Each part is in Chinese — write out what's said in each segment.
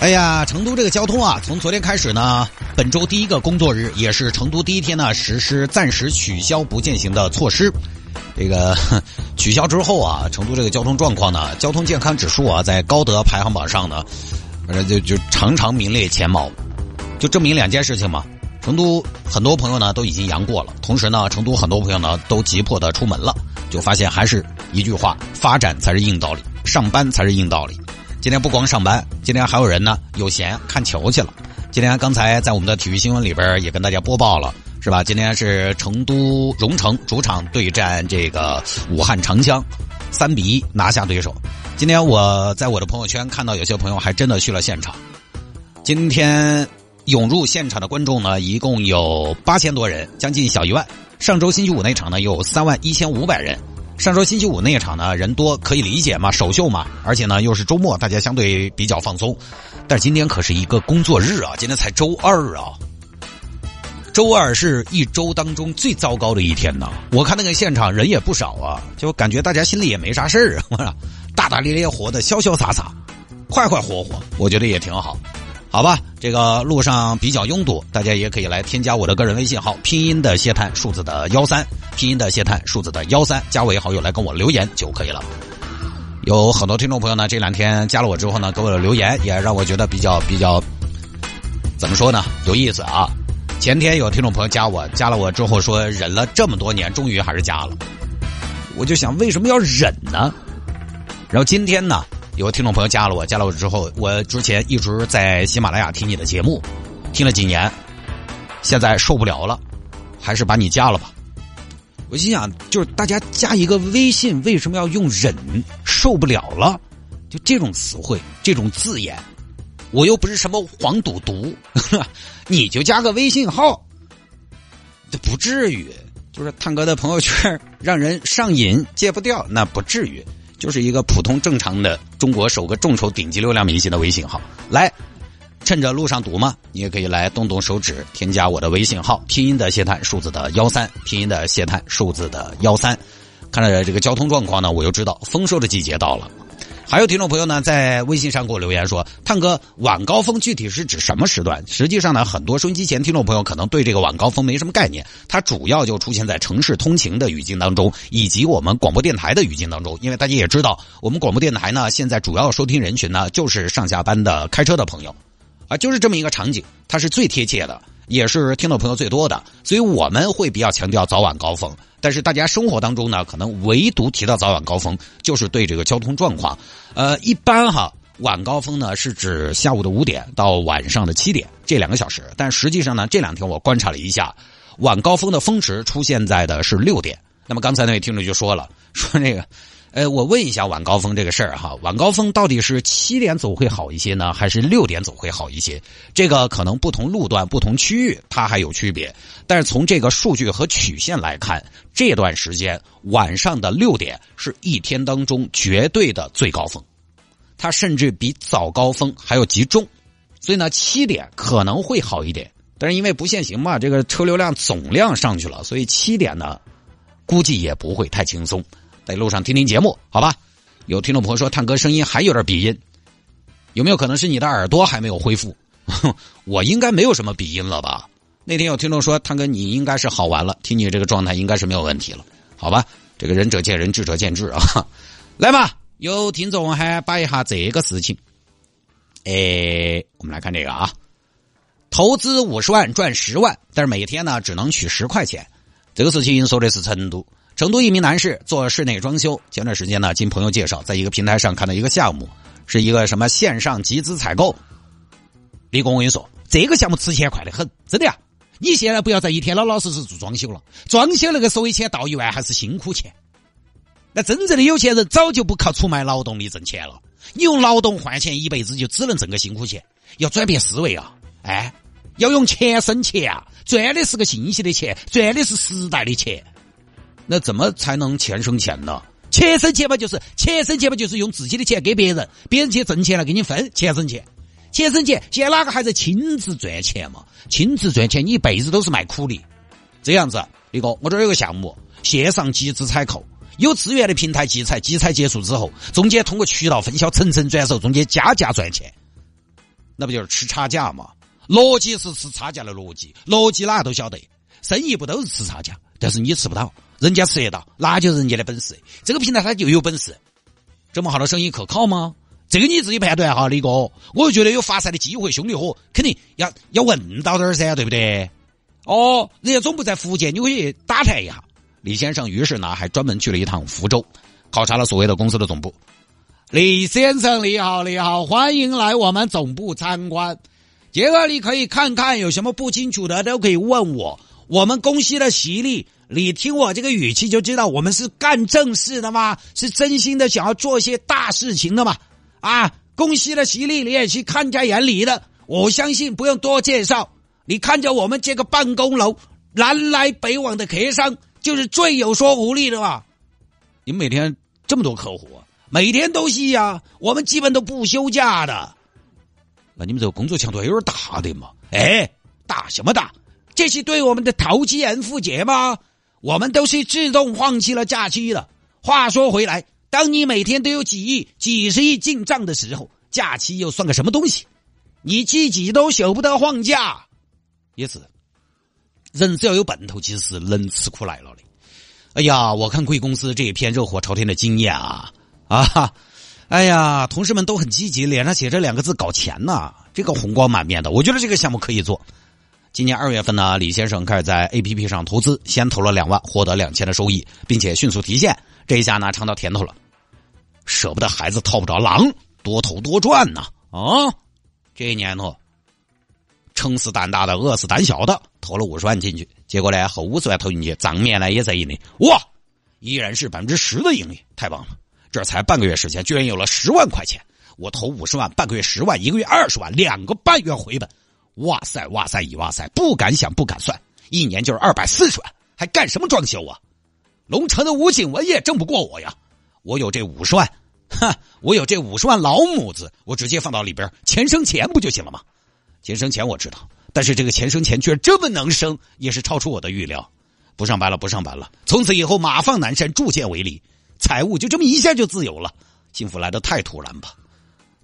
哎呀，成都这个交通啊，从昨天开始呢，本周第一个工作日，也是成都第一天呢，实施暂时取消不践行的措施。这个 取消之后啊，成都这个交通状况呢，交通健康指数啊，在高德排行榜上呢，反正就就常常名列前茅，就证明两件事情嘛。成都很多朋友呢都已经阳过了，同时呢，成都很多朋友呢都急迫的出门了，就发现还是一句话：发展才是硬道理，上班才是硬道理。今天不光上班，今天还有人呢有闲看球去了。今天刚才在我们的体育新闻里边也跟大家播报了，是吧？今天是成都蓉城主场对战这个武汉长江，三比一拿下对手。今天我在我的朋友圈看到有些朋友还真的去了现场。今天涌入现场的观众呢，一共有八千多人，将近小一万。上周星期五那场呢，有三万一千五百人。上周星期五那一场呢，人多可以理解嘛，首秀嘛，而且呢又是周末，大家相对比较放松。但是今天可是一个工作日啊，今天才周二啊，周二是一周当中最糟糕的一天呢。我看那个现场人也不少啊，就感觉大家心里也没啥事儿啊，大大咧咧活的潇潇洒洒，快快活活，我觉得也挺好。好吧，这个路上比较拥堵，大家也可以来添加我的个人微信号，拼音的谢探，数字的幺三，拼音的谢探，数字的幺三，加为好友来跟我留言就可以了。有很多听众朋友呢，这两天加了我之后呢，给我的留言也让我觉得比较比较，怎么说呢，有意思啊。前天有听众朋友加我，加了我之后说忍了这么多年，终于还是加了。我就想为什么要忍呢？然后今天呢？有听众朋友加了我，加了我之后，我之前一直在喜马拉雅听你的节目，听了几年，现在受不了了，还是把你加了吧。我心想，就是大家加一个微信，为什么要用“忍”？受不了了，就这种词汇，这种字眼，我又不是什么黄赌毒，你就加个微信号，这不至于。就是探哥的朋友圈让人上瘾，戒不掉，那不至于。就是一个普通正常的中国首个众筹顶级流量明星的微信号，来，趁着路上堵嘛，你也可以来动动手指添加我的微信号，拼音的谢探，数字的幺三，拼音的谢探，数字的幺三。看了这个交通状况呢，我就知道丰收的季节到了。还有听众朋友呢，在微信上给我留言说：“探哥，晚高峰具体是指什么时段？”实际上呢，很多收音机前听众朋友可能对这个晚高峰没什么概念。它主要就出现在城市通勤的语境当中，以及我们广播电台的语境当中。因为大家也知道，我们广播电台呢，现在主要收听人群呢，就是上下班的开车的朋友，啊，就是这么一个场景，它是最贴切的。也是听众朋友最多的，所以我们会比较强调早晚高峰。但是大家生活当中呢，可能唯独提到早晚高峰，就是对这个交通状况。呃，一般哈，晚高峰呢是指下午的五点到晚上的七点这两个小时。但实际上呢，这两天我观察了一下，晚高峰的峰值出现在的是六点。那么刚才那位听众就说了，说这个。呃，我问一下晚高峰这个事儿哈，晚高峰到底是七点走会好一些呢，还是六点走会好一些？这个可能不同路段、不同区域它还有区别，但是从这个数据和曲线来看，这段时间晚上的六点是一天当中绝对的最高峰，它甚至比早高峰还要集中，所以呢，七点可能会好一点，但是因为不限行嘛，这个车流量总量上去了，所以七点呢，估计也不会太轻松。在路上听听节目，好吧？有听众朋友说，探哥声音还有点鼻音，有没有可能是你的耳朵还没有恢复？我应该没有什么鼻音了吧？那天有听众说，探哥你应该是好完了，听你这个状态应该是没有问题了，好吧？这个仁者见仁，智者见智啊。来吧，有听众还摆一下这个事情。哎，我们来看这个啊，投资五十万赚十万，但是每天呢只能取十块钱。这个事情说的是成都。成都一名男士做室内装修，前段时间呢，经朋友介绍，在一个平台上看到一个项目，是一个什么线上集资采购。李工，我跟你说，这个项目吃钱快得很，真的呀！你现在不要再一天老老实实做装修了，装修那个收一千到一万还是辛苦钱。那真正的有钱人早就不靠出卖劳动力挣钱了，你用劳动换钱，一辈子就只能挣个辛苦钱。要转变思维啊！哎，要用钱生钱啊！赚的是个信息的钱，赚的是时代的钱。那怎么才能钱生钱呢？钱生钱嘛，就是钱生钱嘛，就是用自己的钱给别人，别人去挣钱来给你分，钱生钱。钱生钱，现在哪个还在亲自赚钱嘛？亲自赚钱，你一辈子都是卖苦力。这样子，李哥我这儿有个项目，线上集资采购，有资源的平台集采，集采结束之后，中间通过渠道分销层层转手，中间加价赚钱，那不就是吃差价嘛？逻辑是吃差价的逻辑，逻辑哪个都晓得，生意不都是吃差价？但是你吃不到，人家吃得到，那就是人家的本事。这个平台它就有本事，这么好的生意可靠吗？这个你自己判断哈，李哥，我就觉得有发财的机会，兄弟伙肯定要要问到点儿噻，对不对？哦，人家总部在福建，你可以打探一下。李先生于是呢，还专门去了一趟福州，考察了所谓的公司的总部。李先生，你好，你好，欢迎来我们总部参观。这个你可以看看，有什么不清楚的都可以问我。我们公司的实力，你听我这个语气就知道，我们是干正事的嘛？是真心的想要做些大事情的嘛？啊，公司的实力你也是看在眼里的，我相信不用多介绍。你看着我们这个办公楼南来北往的客商，就是最有说服力的嘛。你们每天这么多客户，每天都是呀，我们基本都不休假的。那你们这个工作强度还有点大的嘛？哎，大什么大？这是对我们的投机人负责吗？我们都是自动放弃了假期的。话说回来。当你每天都有几亿、几十亿进账的时候，假期又算个什么东西？你自己都舍不得放假，也是。人只要有奔头，其实是能吃苦耐劳的。哎呀，我看贵公司这一篇热火朝天的经验啊啊！哎呀，同事们都很积极，脸上写着两个字“搞钱”呐，这个红光满面的。我觉得这个项目可以做。今年二月份呢，李先生开始在 A P P 上投资，先投了两万，获得两千的收益，并且迅速提现。这一下呢，尝到甜头了，舍不得孩子套不着狼，多投多赚呐！啊，这年头，撑死胆大的，饿死胆小的，投了五十万进去，结果呢，后五十万投进去，账面呢也在盈利，哇，依然是百分之十的盈利，太棒了！这才半个月时间，居然有了十万块钱，我投五十万，半个月十万，一个月二十万，两个半月回本，哇塞哇塞一哇塞，不敢想不敢算，一年就是二百四十万，还干什么装修啊？龙城的吴景文也挣不过我呀！我有这五十万，哈，我有这五十万老母子，我直接放到里边，钱生钱不就行了吗？钱生钱我知道，但是这个钱生钱居然这么能生，也是超出我的预料。不上班了，不上班了，从此以后马放南山，铸剑为犁，财务就这么一下就自由了。幸福来的太突然吧，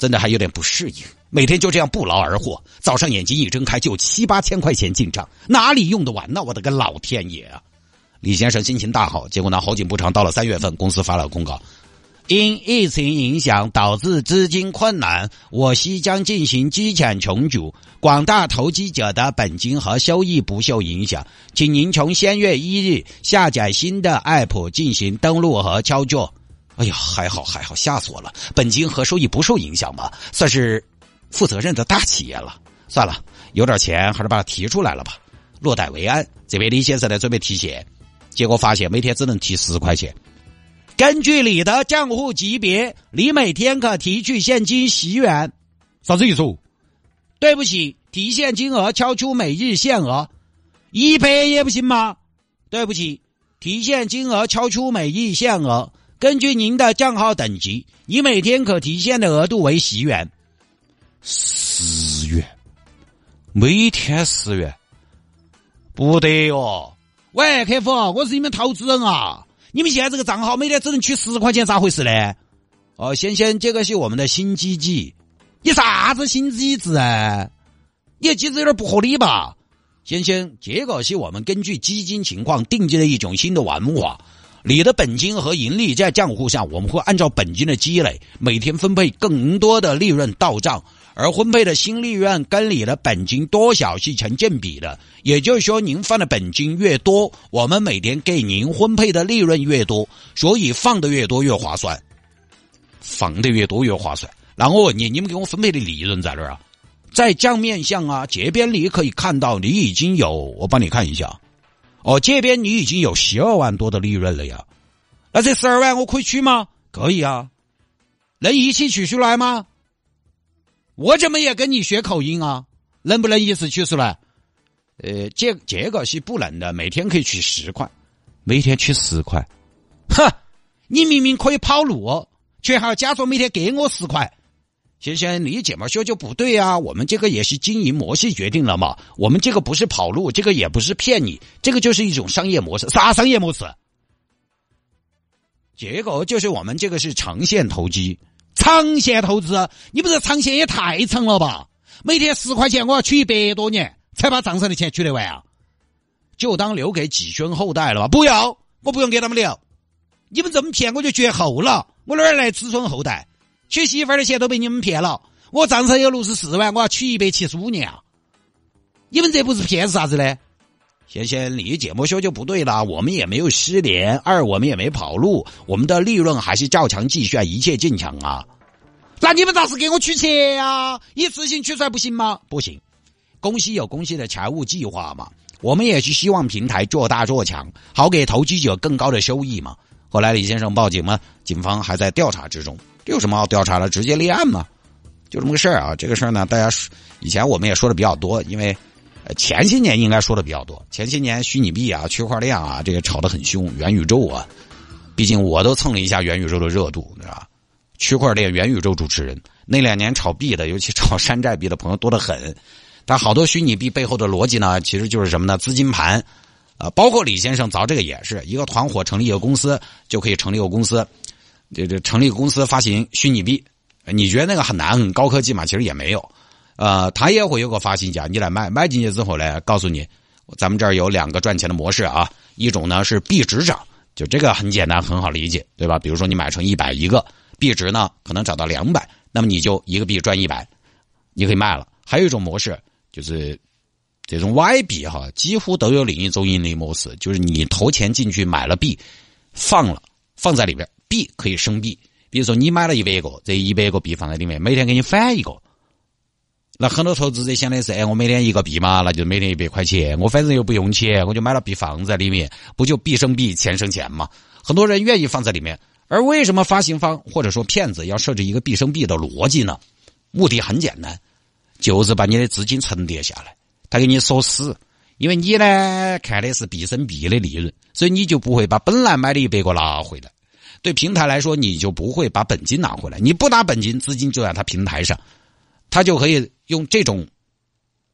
真的还有点不适应。每天就这样不劳而获，早上眼睛一睁开就七八千块钱进账，哪里用得完呢？我的个老天爷啊！李先生心情大好，结果呢，好景不长，到了三月份，公司发了公告，因疫情影响导致资金困难，我西将进行资产重组，广大投资者的本金和收益不受影响，请您从三月一日下载新的 app 进行登录和操作。哎呀，还好还好，吓死我了！本金和收益不受影响吧，算是负责任的大企业了。算了，有点钱还是把它提出来了吧，落袋为安。这边李先生呢，准备提现。结果发现每天只能提十块钱。根据你的账户级别，你每天可提取现金十元。啥子意思？对不起，提现金额超出每日限额，一百也不行吗？对不起，提现金额超出每日限额。根据您的账号等级，你每天可提现的额度为十元。十元，每天十元，不得哦。喂，客服，我是你们投资人啊！你们现在这个账号每天只能取十块钱，咋回事呢？哦，先生，这个是我们的新机制。你啥子新机制啊？你这机制有点不合理吧？先生，这个是我们根据基金情况定制的一种新的玩法。你的本金和盈利在账户上，我们会按照本金的积累，每天分配更多的利润到账。而分配的新利润跟你的本金多少是成正比的，也就是说，您放的本金越多，我们每天给您分配的利润越多，所以放的越多越划算，放的越多越划算。那我问你，你们给我分配的利润在哪儿啊？在账面上啊，这边你可以看到，你已经有，我帮你看一下，哦，这边你已经有十二万多的利润了呀。那这十二万我可以取吗？可以啊，能一起取出来吗？我怎么也跟你学口音啊？能不能一次取出来？呃，这这个是不能的，每天可以取十块，每天取十块，哼，你明明可以跑路，却还要假装每天给我十块。先生，你这么说就不对啊！我们这个也是经营模式决定了嘛，我们这个不是跑路，这个也不是骗你，这个就是一种商业模式。啥商业模式？这个就是我们这个是长线投机，长线投资，你不是长线也太长了吧？每天十块钱，我要取一百多年才把账上的钱取得完啊！就当留给子孙后代了吧？不要，我不用给他们留，你们这么骗我就绝后了，我哪儿来子孙后代？娶媳妇儿的钱都被你们骗了，我账上有六十四万，我要娶一百七十五年啊！你们这不是骗是啥子呢？先生，你这么说就不对了。我们也没有失联，二我们也没跑路，我们的利润还是照常计算，一切正常啊。那你们咋是给我取钱啊？一次性取出来不行吗？不行，公司有公司的财务计划嘛。我们也是希望平台做大做强，好给投机者更高的收益嘛。后来李先生报警嘛，警方还在调查之中。这有什么好调查的？直接立案嘛，就这么个事儿啊。这个事儿呢，大家以前我们也说的比较多，因为前些年应该说的比较多。前些年虚拟币啊、区块链啊，这个炒得很凶。元宇宙啊，毕竟我都蹭了一下元宇宙的热度，对吧？区块链、元宇宙主持人，那两年炒币的，尤其炒山寨币的朋友多得很。但好多虚拟币背后的逻辑呢，其实就是什么呢？资金盘啊，包括李先生凿这个也是一个团伙成立一个公司就可以成立一个公司。这这成立公司发行虚拟币，你觉得那个很难很高科技嘛？其实也没有，呃，他也会有个发行价，你来买，买进去之后呢，告诉你，咱们这儿有两个赚钱的模式啊，一种呢是币值涨，就这个很简单很好理解，对吧？比如说你买成一百一个，币值呢可能涨到两百，那么你就一个币赚一百，你可以卖了。还有一种模式就是这种歪币哈，几乎都有另一种盈利模式，就是你投钱进去买了币，放了放在里边。币可以生币，比如说你买了一百个，这一百个币放在里面，每天给你返一个。那很多投资者想的是，哎，我每天一个币嘛，那就每天一百块钱，我反正又不用钱，我就买了币放在里面，不就币生币，钱生钱嘛？很多人愿意放在里面。而为什么发行方或者说骗子要设置一个币生币的逻辑呢？目的很简单，就是把你的资金沉淀下来，他给你锁死，因为你呢看的是币生币的利润，所以你就不会把本来买的一百个拿回来。对平台来说，你就不会把本金拿回来。你不拿本金，资金就在他平台上，他就可以用这种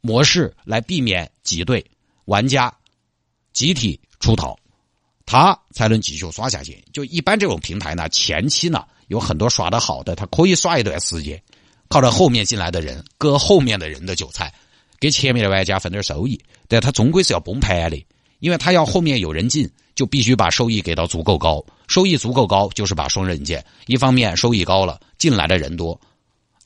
模式来避免挤兑玩家集体出逃，他才能继续刷下去。就一般这种平台呢，前期呢有很多耍的好的，他可以刷一段时间，靠着后面进来的人割后面的人的韭菜，给前面的玩家分点收益。但他终归是要崩盘的，因为他要后面有人进。就必须把收益给到足够高，收益足够高就是把双刃剑。一方面收益高了，进来的人多；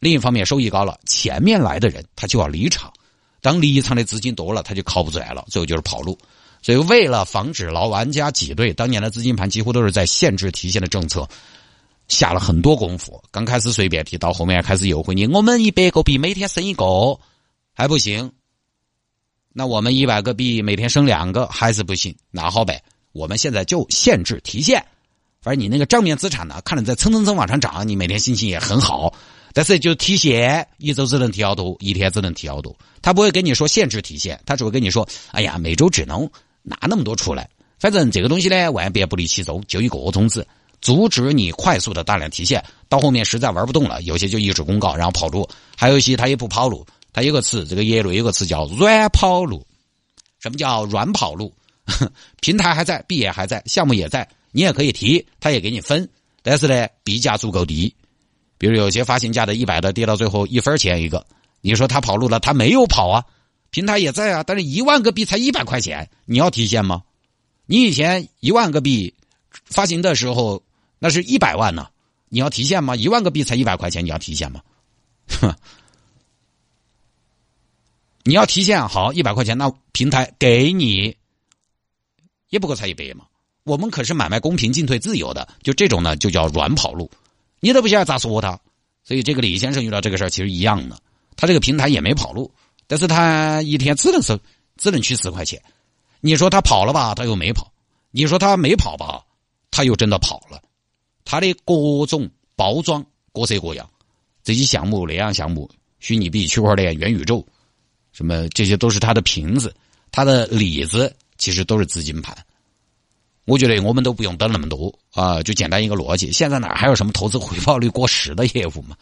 另一方面收益高了，前面来的人他就要离场。当离场的资金多了，他就靠不出来了，最后就是跑路。所以为了防止老玩家挤兑，当年的资金盘几乎都是在限制提现的政策下了很多功夫。刚开始随便提，到后面开始诱惑你，我们一百个币每天生一个还不行，那我们一百个币每天生两个还是不行，那好呗。我们现在就限制提现，反正你那个账面资产呢，看着在蹭蹭蹭往上涨，你每天心情也很好。但是就提现，一周只能提好多，一天只能提好多。他不会跟你说限制提现，他只会跟你说：“哎呀，每周只能拿那么多出来。”反正这个东西呢，万变不离其宗，就一个宗旨，阻止你快速的大量提现。到后面实在玩不动了，有些就一纸公告，然后跑路；还有一些他也不跑路，他有个词，这个业内有个词叫软跑路。什么叫软跑路？平台还在，币也还在，项目也在，你也可以提，他也给你分，但是呢，币价足够低，比如有些发行价的一百的跌到最后一分钱一个，你说他跑路了，他没有跑啊，平台也在啊，但是一万个币才一百块钱，你要提现吗？你以前一万个币发行的时候那是一百万呢，你要提现吗？一万个币才一百块钱，你要提现吗？你要提现好一百块钱，那平台给你。也不过才一百嘛，我们可是买卖公平、进退自由的，就这种呢，就叫软跑路，你都不晓得咋说他。所以这个李先生遇到这个事儿其实一样的，他这个平台也没跑路，但是他一天只能收，只能取十块钱。你说他跑了吧，他又没跑；你说他没跑吧，他又真的跑了。他的各种包装各色各样，这些项目、那样项目、虚拟币、区块链、元宇宙，什么这些都是他的瓶子。他的里子其实都是资金盘。我觉得我们都不用等那么多啊，就简单一个逻辑。现在哪还有什么投资回报率过十的业务嘛？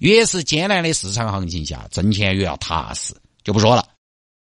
越是艰难的市场行情下，挣钱越要踏实，就不说了。